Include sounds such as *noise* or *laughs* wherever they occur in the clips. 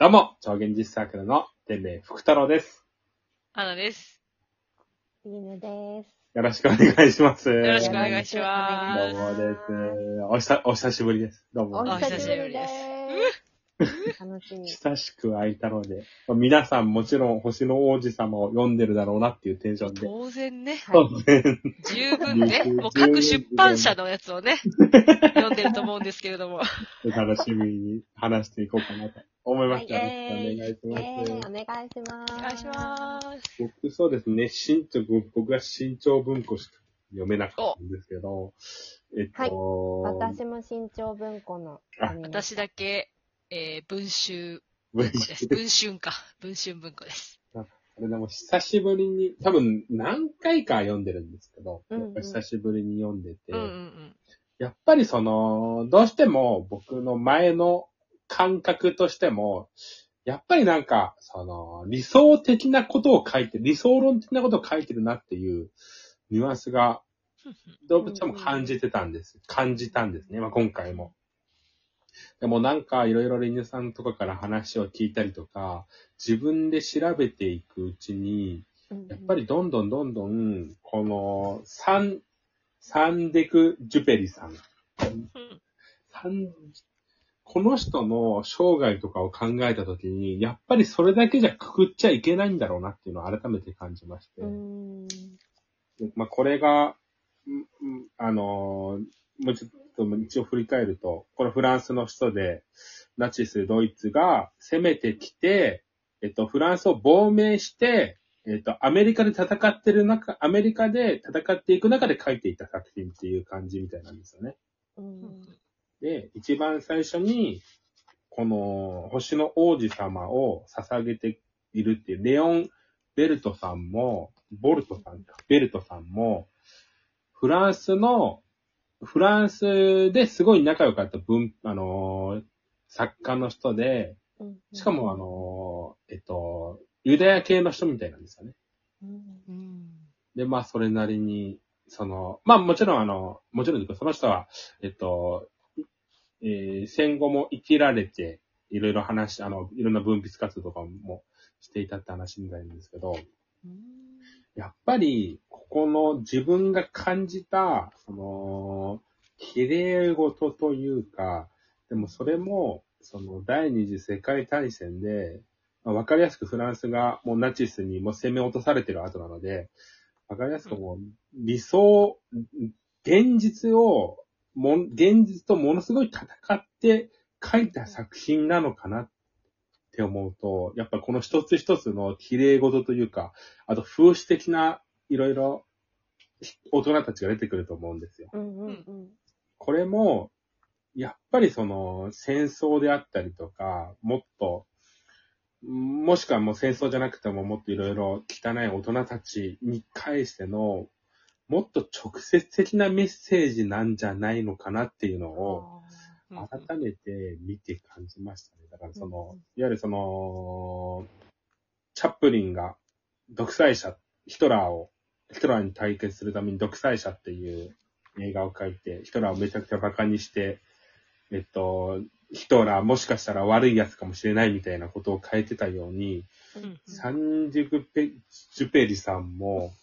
どうも、超現実サークルの天命福太郎です。アナです。犬です。よろしくお願いします。よろしくおど願いします。うもです。お久お久しぶりです。どうおも。久しぶりです。楽しみ。久しく空いたので、皆さんもちろん星の王子様を読んでるだろうなっていうテンションで。当然ね、はい当然十分ね、もう各出版社のやつをね、読んでると思うんですけれども。楽しみに話していこうかなと思いました。はいよろしくお願いします。えー、お願いします。お願いします。僕、そうですね、新潮、僕は新潮文庫しか読めなかったんですけど、えっと、私も新潮文庫の。私だけ、えー、文集文文庫です。文春か。文春文庫です。これでも久しぶりに、多分何回か読んでるんですけど、うんうんやっぱ久しぶりに読んでて、うんうんうん。やっぱりその、どうしても僕の前の感覚としても、やっぱりなんか、その、理想的なことを書いて、理想論的なことを書いてるなっていうニュアンスが、どうしても感じてたんです。感じたんですね、まあ、今回も。でもなんかいろいろリニュさんとかから話を聞いたりとか、自分で調べていくうちに、た。やっぱりどんどんどんどん、この、サン、サンデク・ジュペリさん。うんサンこの人の生涯とかを考えたときに、やっぱりそれだけじゃくくっちゃいけないんだろうなっていうのを改めて感じまして。まあ、これが、あのーもうちょっと一応振り返ると、このフランスの人で、ナチス、ドイツが攻めてきて、えっと、フランスを亡命して、えっと、アメリカで戦ってる中、アメリカで戦っていく中で書いていた作品っていう感じみたいなんですよね。うんで、一番最初に、この星の王子様を捧げているっていう、レオン・ベルトさんも、ボルトさんか、ベルトさんも、フランスの、フランスですごい仲良かった文、あのー作家の人で、うんしかもあ、のーえっと、ユダヤ系の人みたいなんですよね。うんうん。で、まあ、それなりに、その、まあ、もちろん、あの、もちろんその人は、えっと、えー戦後も生きられて、いろいろ話、あの、いろんな分泌活動とかもしていたって話みたいなんですけど、やっぱり、この自分が感じた、その、綺麗事というか、でもそれも、その、第二次世界大戦で、まあわかりやすくフランスがもうナチスにもう攻め落とされてる後なので、わかりやすくもう理想、現実を、も、現実とものすごい戦って書いた作品なのかなって思うと、やっぱこの一つ一つの綺麗事というか、あと風刺的ないろいろ大人たちが出てくると思うんですよ。うんうんうん。これも、やっぱりその戦争であったりとか、もっと、もしくはもう戦争じゃなくてももっといろいろ汚い大人たちに対しての、もっと直接的なメッセージなんじゃないのかなっていうのを、改めて見て感じましたね。だからその、いわゆるその、チャップリンが独裁者、ヒトラーを、ヒトラーに対決するために独裁者っていう映画を描いて、ヒトラーをめちゃくちゃ馬鹿にして、えっと、ヒトラーもしかしたら悪い奴かもしれないみたいなことを変えてたように、うんサンジュグペ、ジュペリさんも、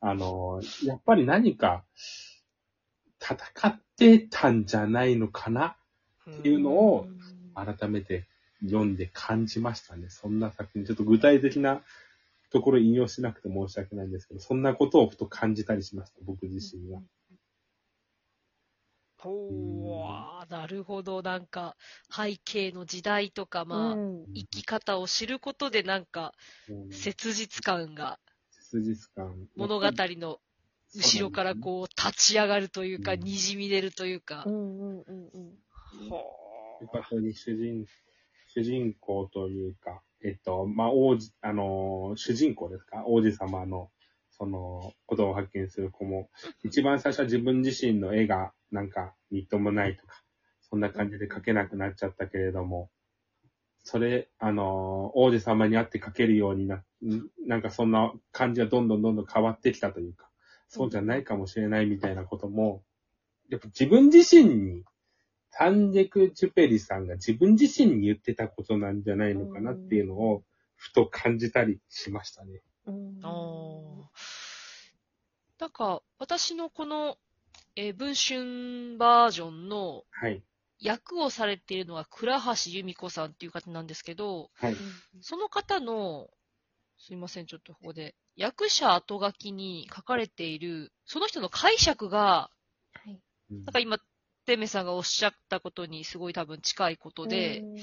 あの、やっぱり何か戦ってたんじゃないのかなっていうのを改めて読んで感じましたね。そんな作品、ちょっと具体的なところ引用しなくて申し訳ないんですけど、そんなことをふと感じたりしました、僕自身は。ほー、なるほど。なんか、背景の時代とか、まあ、うん生き方を知ることで、なんか、うん切実感が切実感。物語の後ろからこう立ち上がるというか、うん滲み出るというかう。んうんうんうん。ほやっ主人、主人公というか、えっと、まあ、王子、あの主人公ですか？王子様の、その、ことを発見する子も、一番最初は自分自身の絵が、なんか、みっともないとか、そんな感じで描けなくなっちゃったけれども、それ、あの王子様に会って描けるようにな、なんかそんな感じがどんどんどんどん変わってきたというか、そうじゃないかもしれないみたいなことも、やっぱ自分自身にサンジェク・ジュペリさんが自分自身に言ってたことなんじゃないのかなっていうのを、ふと感じたりしましたね。うんああ。なんか、私のこの、えー文春バージョンのはい。役をされているのは倉橋由美子さんっていう方なんですけど、はい。その方の、すいません、ちょっとここで、役者後書きに書かれている、その人の解釈が、はい。うんなんか今、テメさんがおっしゃったことにすごい多分近いことで、うん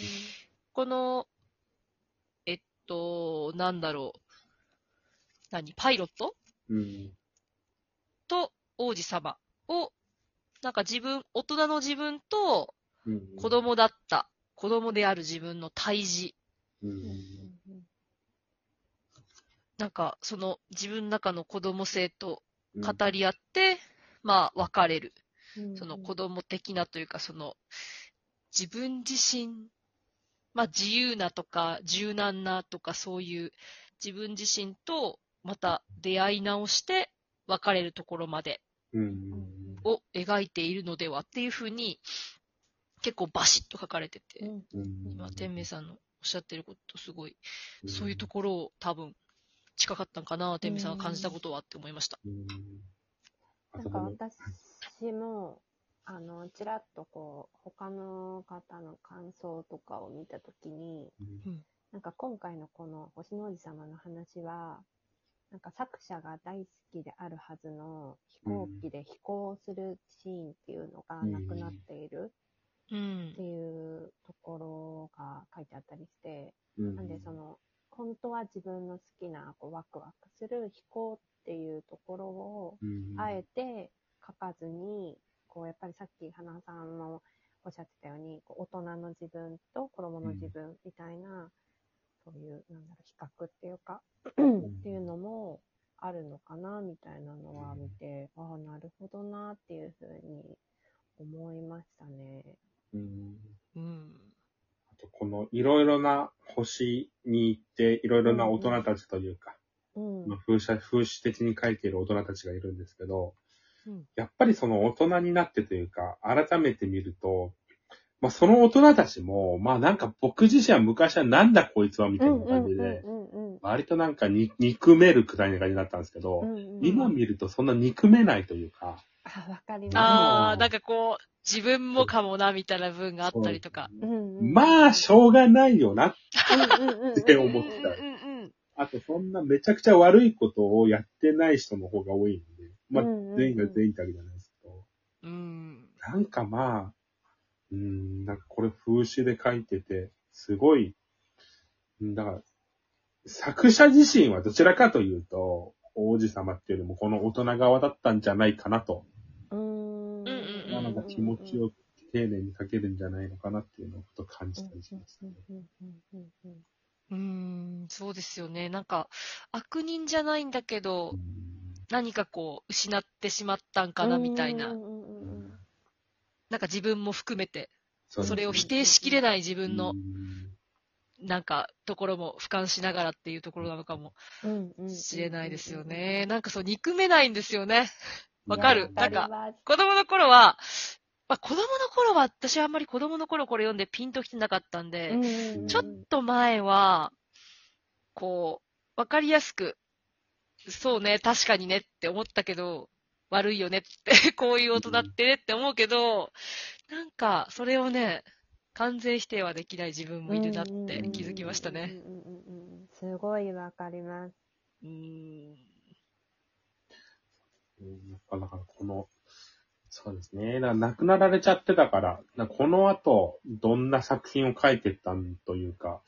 この、えっと、なんだろう。何？パイロット？うん。と王子様を、なんか自分、大人の自分とうん子供だった、子供である自分の対峙。うんうんなんか、その自分の中の子供性とうん語り合って、まあ、別れる。うんその子供的なというか、その、自分自身、まあ自由なとか柔軟なとかそういう自分自身とまた出会い直して別れるところまでうんを描いているのではっていうふうに結構バシッと書かれてて、今天明さんのおっしゃってることすごい、うん。そういうところを多分近かったんかな、天明さんが感じたことはって思いました。なんか私も、あの、ちらっとこう、他の方の感想とかを見たときに、うん。なんか今回のこの星の王子様の話は、なんか作者が大好きであるはずの飛行機で飛行するシーンっていうのがなくなっているうん。って。いうところが書いてあったりして、うん。なんでその、本当は自分の好きなこうワクワクする飛行っていうところを、うん。あえて書かずに、こうやっぱりさっき花さんのおっしゃってたように、こう大人の自分と子供の自分みたいな、そういう、なんだろう、比較っていうか、っていうのもあるのかな、みたいなのは見て、ああ、なるほどな、っていうふうに思いましたね。うん。うん。あとこのいろいろな星に行って、いろいろな大人たちというか、うん。まあ、風刺、風刺的に書いている大人たちがいるんですけど、うん。やっぱりその大人になってというか、改めて見ると、まあその大人たちも、まあなんか僕自身は昔はなんだこいつはみたいな感じで、割となんかに憎めるくらいな感じだったんですけど、うんうんうん。今見るとそんな憎めないというか、あ、わかりまああ、うんなんかこう、自分もかもな、みたいな部分があったりとか。す。うんうんまあ、しょうがないよな。って思った。あとそんなめちゃくちゃ悪いことをやってない人の方が多いんで、まあ全員が全員ってわけじゃないですけど、うん。なんかまあ、うーん、なんかこれ風刺で書いてて、すごい、うんだから、作者自身はどちらかというと、王子様っていうよりもこの大人側だったんじゃないかなと、なんか気持ちを丁寧に書けるんじゃないのかなっていうのをふと感じたりしましたね。うーん、そうですよね。なんか、悪人じゃないんだけど、うん何かこう、失ってしまったんかな、みたいな。なんか自分も含めて、それを否定しきれない自分のう、んなんか、ところも俯瞰しながらっていうところなのかもしれないですよね。なんかそう、憎めないんですよね。わかるなんか子供の頃は、まあ、子供の頃は、私はあんまり子供の頃これ読んでピンときてなかったんで、うんちょっと前は、こう、わかりやすく、そうね、確かにねって思ったけど、悪いよねって、*laughs* こういう大人ってねって思うけど、なんか、それをね、完全否定はできない自分もいるなって気づきましたね。すごいわかります。うーん。うんやっぱだからこの、そうですね。だから亡くなられちゃってたから、だからこの後、どんな作品を書いてったんというか、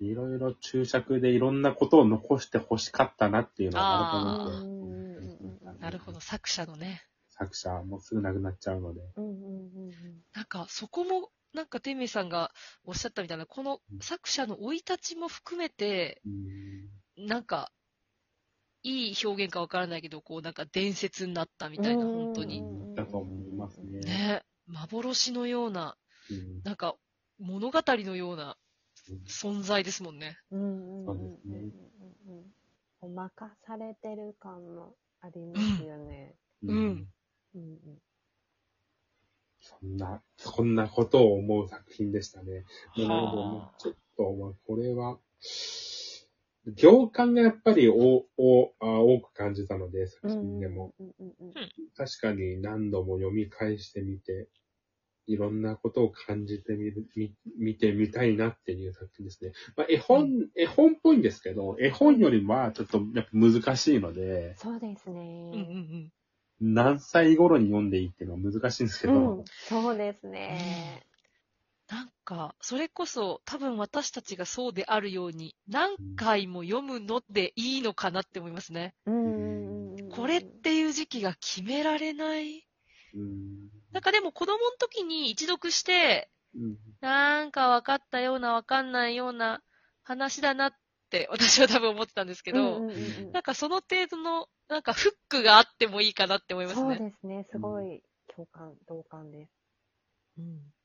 いろいろ注釈でいろんなことを残して欲しかったなっていうのあーを改めてなるほど、作者のね。作者もすぐ亡くなっちゃうので。うんうんうんうんなんか、そこも、なんか、テミさんがおっしゃったみたいな、この作者の生い立ちも含めて、うんなんか、いい表現かわからないけど、こう、なんか伝説になったみたいな、本当に。だと思いますね。ね。幻のような、うん。なんか、物語のような存在ですもんね。うん。うん。うん。そうですねうん。うん。こう任されてる感もありますよね。うん。うん。うん。そん。な、そん。なことを思う作品でしたね。なのではあちょっと、まあ、これは、行間がやっぱりおおあ多く感じたので、作品でも。うんうんうん確かに何度も読み返してみて、いろんなことを感じてみる、み、見てみたいなっていう作品ですね。まあ、絵本、絵本っぽいんですけど、絵本よりはちょっとやっぱ難しいので、そうですうんうんうね。ん。何歳頃に読んでいいっていうのは難しいんですけど、うん、そうですね。なんか、それこそ多分私たちがそうであるように、何回も読むのでいいのかなって思いますね。これっていう時期が決められない？うんなんかでも子供の時に一読して、うんなんか分かったような分かんないような話だなって私は多分思ってたんですけど、なんかその程度の、なんかフックがあってもいいかなって思いますそうね。ですね。すごい共感、同感です。うんま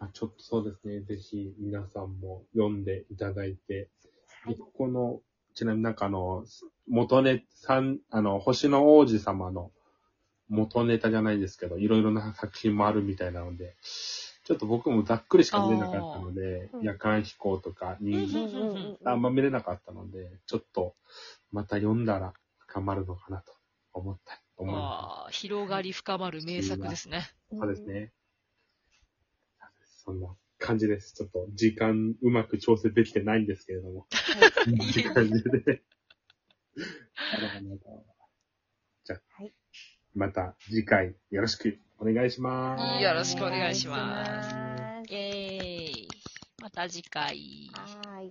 あ、ちょっとそうですね、ぜひ皆さんも読んでいただいて、でここの、ちなみになんかあの、元ネさん、あの、星の王子様の元ネタじゃないですけど、いろいろな作品もあるみたいなので、ちょっと僕もざっくりしか見れなかったのであー、夜間飛行とかうん人うんうんうんあんま見れなかったので、ちょっとまた読んだら深まるのかなと思ったり、思いまわあ広がり深まる名作ですね。す。そうですね。そんな感じです。ちょっと時間うまく調整できてないんですけれども。はい *laughs* いい感じで。なるほどじゃあ、はいまた次回よろしくお願いします。よろしくお願いしますイェーイ。また次回。はーい。